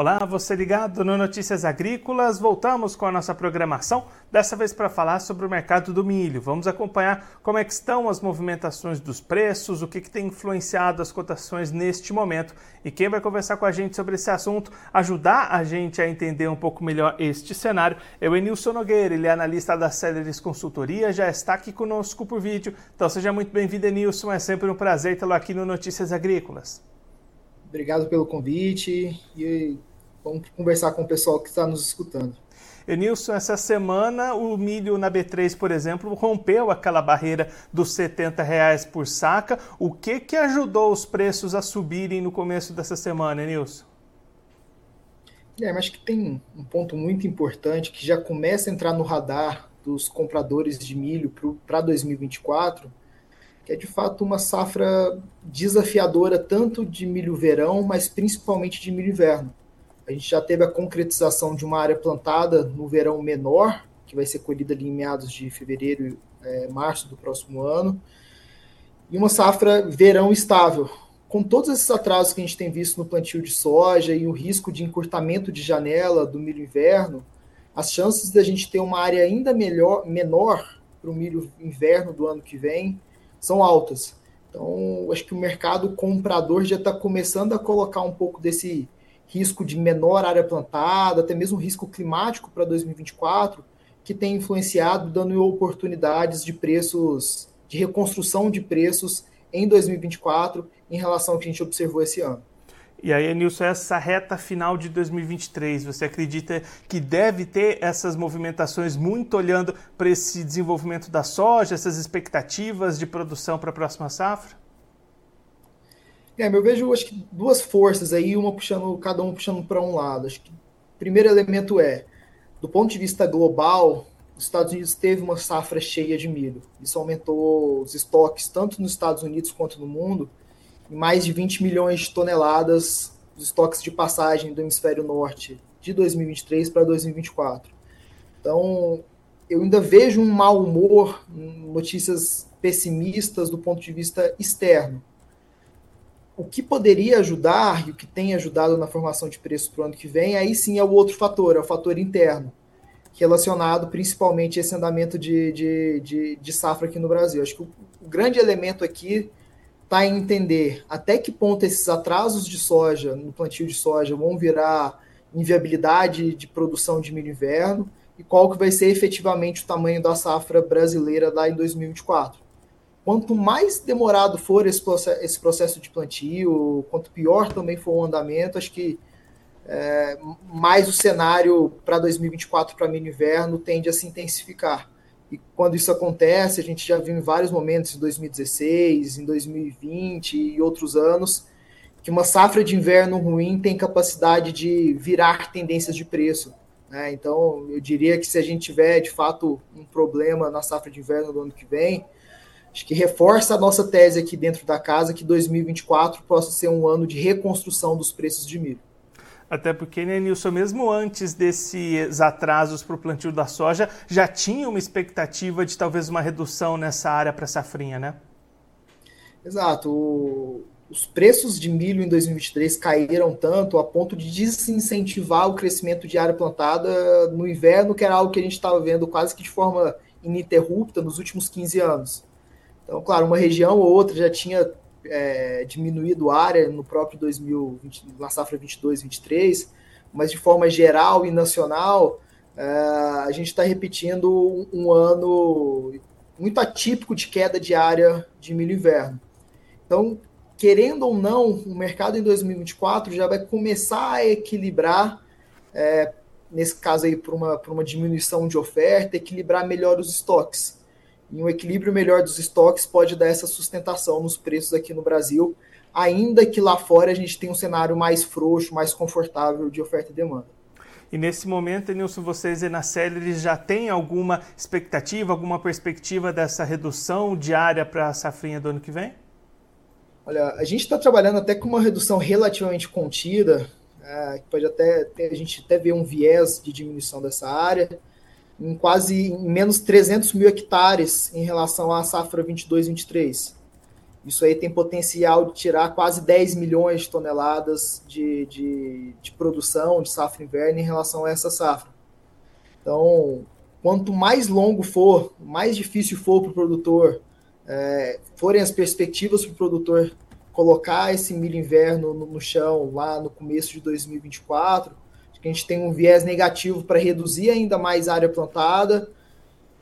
Olá, você ligado no Notícias Agrícolas. Voltamos com a nossa programação, dessa vez para falar sobre o mercado do milho. Vamos acompanhar como é estão as movimentações dos preços, o que, que tem influenciado as cotações neste momento. E quem vai conversar com a gente sobre esse assunto, ajudar a gente a entender um pouco melhor este cenário, é o Enilson Nogueira, ele é analista da Celeris Consultoria, já está aqui conosco por vídeo. Então seja muito bem-vindo, Enilson. É sempre um prazer tê-lo aqui no Notícias Agrícolas. Obrigado pelo convite e Vamos conversar com o pessoal que está nos escutando. Enilson, essa semana o milho na B3, por exemplo, rompeu aquela barreira dos 70 reais por saca. O que, que ajudou os preços a subirem no começo dessa semana, Enilson? É, mas acho que tem um ponto muito importante que já começa a entrar no radar dos compradores de milho para 2024, que é de fato uma safra desafiadora tanto de milho verão, mas principalmente de milho inverno. A gente já teve a concretização de uma área plantada no verão menor, que vai ser colhida ali em meados de fevereiro, é, março do próximo ano, e uma safra verão estável. Com todos esses atrasos que a gente tem visto no plantio de soja e o risco de encurtamento de janela do milho inverno, as chances da gente ter uma área ainda melhor, menor para o milho inverno do ano que vem são altas. Então, acho que o mercado comprador já está começando a colocar um pouco desse risco de menor área plantada, até mesmo risco climático para 2024, que tem influenciado, dando oportunidades de preços, de reconstrução de preços em 2024 em relação ao que a gente observou esse ano. E aí, Nilson, essa reta final de 2023, você acredita que deve ter essas movimentações muito olhando para esse desenvolvimento da soja, essas expectativas de produção para a próxima safra? É, eu vejo acho que duas forças aí, uma puxando, cada um puxando para um lado. Acho que o primeiro elemento é, do ponto de vista global, os Estados Unidos teve uma safra cheia de milho. Isso aumentou os estoques tanto nos Estados Unidos quanto no mundo em mais de 20 milhões de toneladas os estoques de passagem do hemisfério norte de 2023 para 2024. Então, eu ainda vejo um mau humor, notícias pessimistas do ponto de vista externo o que poderia ajudar e o que tem ajudado na formação de preços para o ano que vem, aí sim é o outro fator, é o fator interno, relacionado principalmente a esse andamento de, de, de, de safra aqui no Brasil. Acho que o, o grande elemento aqui está em entender até que ponto esses atrasos de soja, no plantio de soja, vão virar inviabilidade de produção de milho inverno e qual que vai ser efetivamente o tamanho da safra brasileira lá em 2024 quanto mais demorado for esse processo, de plantio, quanto pior também for o andamento, acho que é, mais o cenário para 2024 para milho inverno tende a se intensificar. E quando isso acontece, a gente já viu em vários momentos, em 2016, em 2020 e outros anos, que uma safra de inverno ruim tem capacidade de virar tendências de preço. Né? Então, eu diria que se a gente tiver, de fato, um problema na safra de inverno do ano que vem, acho que reforça a nossa tese aqui dentro da casa que 2024 possa ser um ano de reconstrução dos preços de milho. Até porque, né, Nilson, mesmo antes desses atrasos para o plantio da soja, já tinha uma expectativa de talvez uma redução nessa área para safrinha, né? Exato. os preços de milho em 2023 caíram tanto a ponto de desincentivar o crescimento de área plantada no inverno, que era algo que a gente estava vendo quase que de forma ininterrupta nos últimos 15 anos. Então, claro, uma região ou outra já tinha é, diminuído área no próprio 2020, na safra 22, 23, mas de forma geral e nacional, é, a gente está repetindo um, um ano muito atípico de queda de área de milho inverno. Então, querendo ou não, o mercado em 2024 já vai começar a equilibrar, é, nesse caso aí, por uma, por uma diminuição de oferta, equilibrar melhor os estoques. E um equilíbrio melhor dos estoques pode dar essa sustentação nos preços aqui no Brasil, ainda que lá fora a gente tenha um cenário mais frouxo, mais confortável de oferta e demanda. E nesse momento, Nilson, vocês na Celery já têm alguma expectativa, alguma perspectiva dessa redução diária para a safrinha do ano que vem? Olha, a gente está trabalhando até com uma redução relativamente contida, é, que pode até a gente até ver um viés de diminuição dessa área, em quase em menos 300 mil hectares em relação à safra 22-23. Isso aí tem potencial de tirar quase 10 milhões de toneladas de, de, de produção de safra inverno em relação a essa safra. Então, quanto mais longo for, mais difícil for para o produtor é, forem as perspectivas para o produtor colocar esse milho inverno no, no, chão lá no começo de 2024, que a gente tem um viés negativo para reduzir ainda mais a área plantada,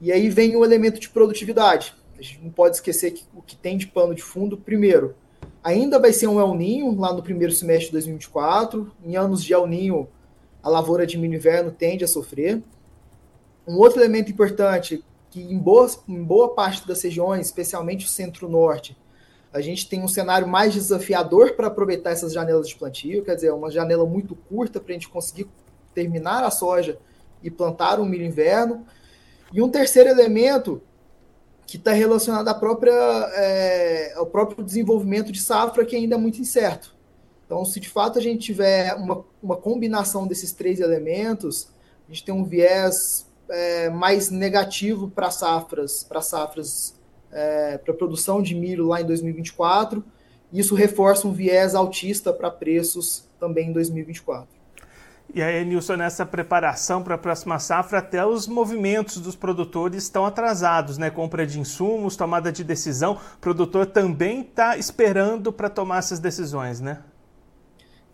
e aí vem o elemento de produtividade. A gente não pode esquecer que o que tem de pano de fundo, primeiro, ainda vai ser um El Ninho lá no primeiro semestre de 2024. Em anos de El Ninho, a lavoura de milho inverno tende a sofrer. Um outro elemento importante que em boa, em boa parte das regiões, especialmente o centro-norte, a gente tem um cenário mais desafiador para aproveitar essas janelas de plantio, quer dizer, uma janela muito curta para a gente conseguir terminar a soja e plantar um milho inverno. E um terceiro elemento que está relacionado à própria, é, ao próprio desenvolvimento de safra, que ainda é muito incerto. Então, se de fato a gente tiver uma, uma combinação desses três elementos, a gente tem um viés é, mais negativo para safras, para safras, é, para produção de milho lá em 2024. Isso reforça um viés altista para preços também em 2024. E aí, Nilson, nessa preparação para a próxima safra, até os movimentos dos produtores estão atrasados, né? Compra de insumos, tomada de decisão. O produtor também está esperando para tomar essas decisões, né?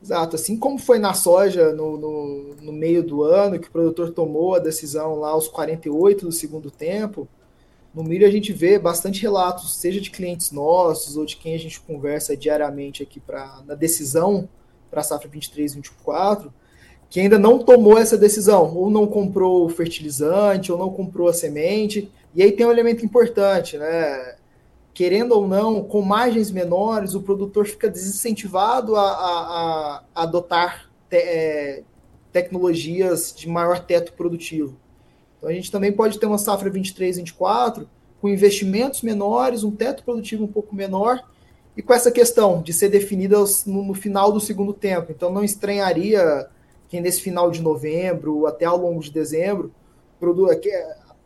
Exato, assim como foi na soja no, no, no, meio do ano, que o produtor tomou a decisão lá aos 48 do segundo tempo, no milho a gente vê bastante relatos, seja de clientes nossos ou de quem a gente conversa diariamente aqui pra, na decisão para a safra 23, 24, que ainda não tomou essa decisão, ou não comprou o fertilizante, ou não comprou a semente. E aí tem um elemento importante, né? querendo ou não, com margens menores, o produtor fica desincentivado a, a, a adotar te, é, tecnologias de maior teto produtivo. Então a gente também pode ter uma safra 23, 24 com investimentos menores, um teto produtivo um pouco menor e com essa questão de ser definida no, no final do segundo tempo. Então não estranharia que nesse final de novembro, até ao longo de dezembro,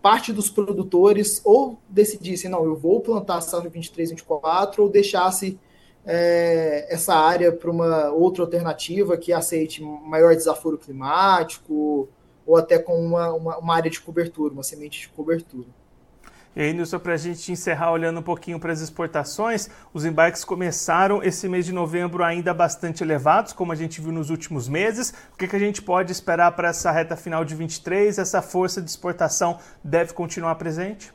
parte dos produtores ou decidissem, não, eu vou plantar a safra 23, 24, ou deixasse é, essa área para uma outra alternativa que aceite maior desaforo climático, ou até com uma, uma, uma área de cobertura, uma semente de cobertura. E aí, Nilson, para a gente encerrar olhando um pouquinho para as exportações, os embarques começaram esse mês de novembro ainda bastante elevados, como a gente viu nos últimos meses. O que, que a gente pode esperar para essa reta final de 23? Essa força de exportação deve continuar presente?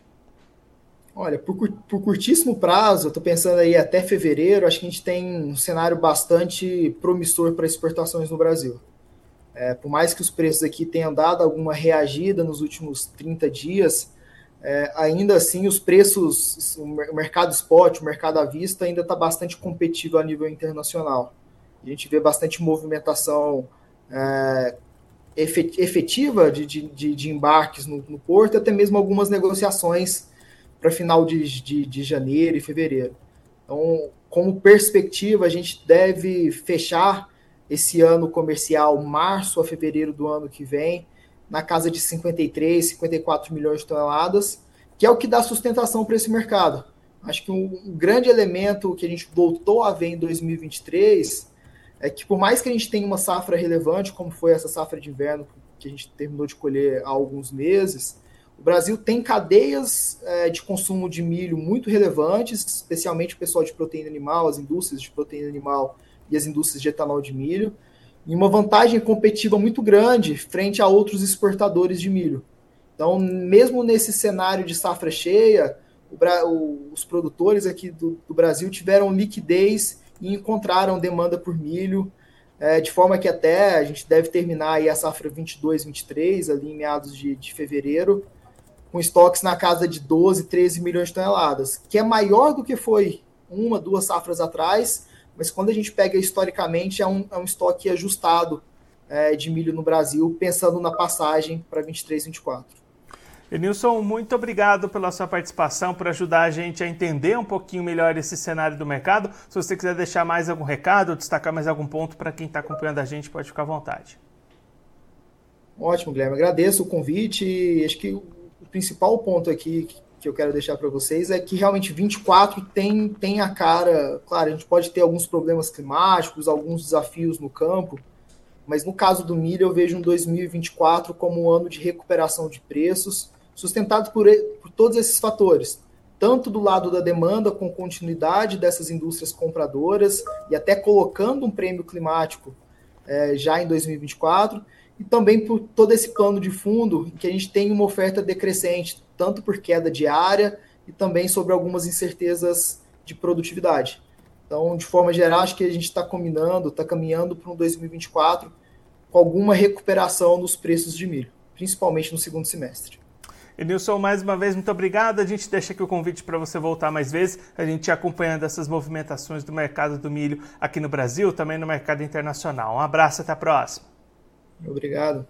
Olha, por, por curtíssimo prazo, eu estou pensando aí até fevereiro, acho que a gente tem um cenário bastante promissor para exportações no Brasil. É, por mais que os preços aqui tenham dado alguma reagida nos últimos 30 dias, é, ainda assim os preços, o mercado spot, o mercado à vista ainda está bastante competitivo a nível internacional. A gente vê bastante movimentação é, efetiva de, de, de embarques no, no, porto, até mesmo algumas negociações para final de, de, de janeiro e fevereiro. Então, como perspectiva, a gente deve fechar esse ano comercial, março a fevereiro do ano que vem, na casa de 53, 54 milhões de toneladas, que é o que dá sustentação para esse mercado. Acho que um, um grande elemento que a gente voltou a ver em 2023 é que por mais que a gente tenha uma safra relevante, como foi essa safra de inverno que a gente terminou de colher há alguns meses, o Brasil tem cadeias é, de consumo de milho muito relevantes, especialmente o pessoal de proteína animal, as indústrias de proteína animal e as indústrias de etanol de milho, e uma vantagem competitiva muito grande frente a outros exportadores de milho. Então, mesmo nesse cenário de safra cheia, o, os produtores aqui do, do, Brasil tiveram liquidez e encontraram demanda por milho, é, de forma que até a gente deve terminar aí a safra 22-23, ali em meados de, de fevereiro, com estoques na casa de 12, 13 milhões de toneladas, que é maior do que foi uma, duas safras atrás, mas quando a gente pega historicamente, é um, é um estoque ajustado é, de milho no Brasil, pensando na passagem para 23, 24. Enilson, muito obrigado pela sua participação, por ajudar a gente a entender um pouquinho melhor esse cenário do mercado. Se você quiser deixar mais algum recado, destacar mais algum ponto para quem está acompanhando a gente, pode ficar à vontade. Ótimo, Guilherme. Agradeço o convite. Acho que o principal ponto aqui que eu quero deixar para vocês é que realmente 24 tem, tem a cara. Claro, a gente pode ter alguns problemas climáticos, alguns desafios no campo, mas no caso do milho, eu vejo um 2024 como um ano de recuperação de preços sustentado por, por todos esses fatores, tanto do lado da demanda, com continuidade dessas indústrias compradoras e até colocando um prêmio climático é, já em 2024, e também por todo esse plano de fundo, que a gente tem uma oferta decrescente, tanto por queda diária e também sobre algumas incertezas de produtividade. Então, de forma geral, acho que a gente está combinando, está caminhando para um 2024 com alguma recuperação nos preços de milho, principalmente no segundo semestre. Edilson, mais uma vez, muito obrigado. A gente deixa aqui o convite para você voltar mais vezes, a gente acompanhando essas movimentações do mercado do milho aqui no Brasil, também no mercado internacional. Um abraço, até a próxima. Obrigado.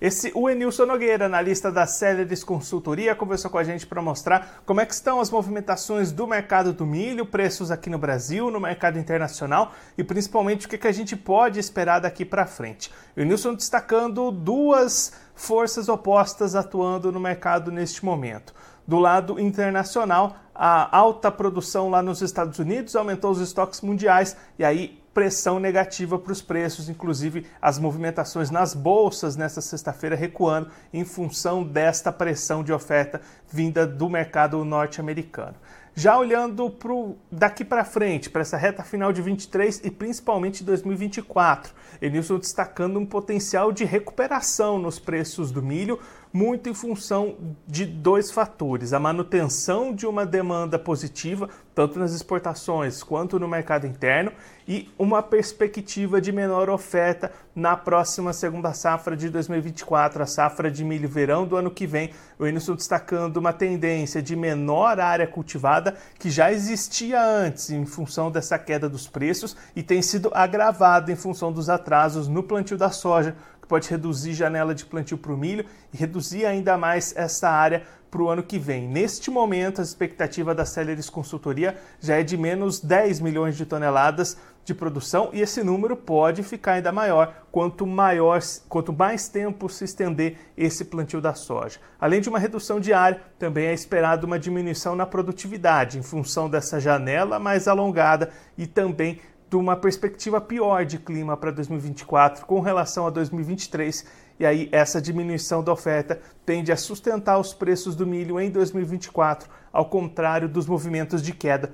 Esse o Enilson Nogueira, analista da Celeris Consultoria, conversou com a gente para mostrar como é que estão as movimentações do mercado do milho, preços aqui no Brasil, no mercado internacional e principalmente o que, que a gente pode esperar daqui para frente. O Enilson destacando duas forças opostas atuando no mercado neste momento. Do lado internacional, a alta produção lá nos Estados Unidos aumentou os estoques mundiais e aí pressão negativa para os preços, inclusive as movimentações nas bolsas nesta sexta-feira recuando em função desta pressão de oferta vinda do mercado norte-americano. Já olhando pro, daqui para frente, para essa reta final de 23 e principalmente 2024, Enilson destacando um potencial de recuperação nos preços do milho, muito em função de dois fatores: a manutenção de uma demanda positiva, tanto nas exportações quanto no mercado interno, e uma perspectiva de menor oferta na próxima segunda safra de 2024, a safra de milho verão do ano que vem. O Enilson destacando uma tendência de menor área cultivada que já existia antes em função dessa queda dos preços e tem sido agravada em função dos atrasos no plantio da soja que pode reduzir janela de plantio para o milho e reduzir ainda mais essa área para o ano que vem. Neste momento, a expectativa da Celeris Consultoria já é de menos 10 milhões de toneladas de produção e esse número pode ficar ainda maior quanto maior, quanto mais tempo se estender esse plantio da soja. Além de uma redução de área, também é esperado uma diminuição na produtividade em função dessa janela mais alongada e também de uma perspectiva pior de clima para 2024 com relação a 2023. E aí, essa diminuição da oferta tende a sustentar os preços do milho em 2024, ao contrário dos movimentos de queda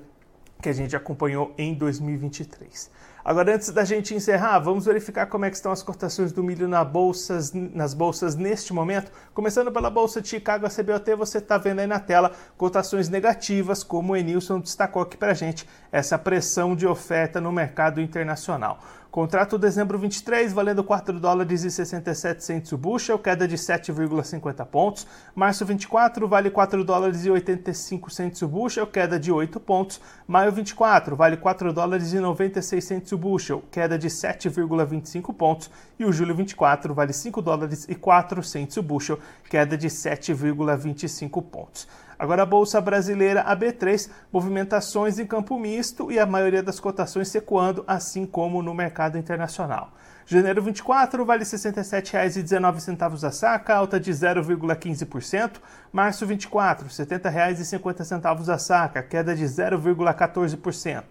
que a gente acompanhou em 2023. Agora, antes da gente encerrar, vamos verificar como é estão as cotações do milho na bolsas, nas bolsas neste momento. Começando pela Bolsa de Chicago, a CBOT, você está vendo aí na tela cotações negativas, como o Enilson destacou aqui para a gente, essa pressão de oferta no mercado internacional. Contrato dezembro 23, valendo 4 dólares e 67 centos o bushel, queda de 7,50 pontos. Março 24, vale 4 dólares e 85 centos o bushel, queda de 8 pontos. Maio 24, vale 4 dólares e 96 centos o bushel, queda de 7,25 pontos. E o julho 24, vale 5 dólares e 4 centos o bushel, queda de 7,25 pontos. Agora a Bolsa Brasileira, a B3, movimentações em campo misto e a maioria das cotações secuando, assim como no mercado internacional. Janeiro 24 vale R$ 67,19 a saca, alta de 0,15%. Março 24, R$ 70,50 a saca, queda de 0,14%.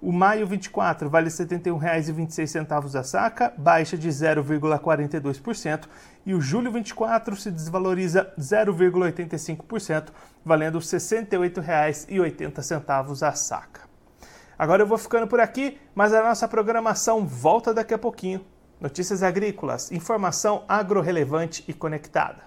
O maio 24 vale R$ 71,26 a saca, baixa de 0,42%, e o julho 24 se desvaloriza 0,85%, valendo R$ 68,80 a saca. Agora eu vou ficando por aqui, mas a nossa programação volta daqui a pouquinho. Notícias agrícolas, informação agro-relevante e conectada.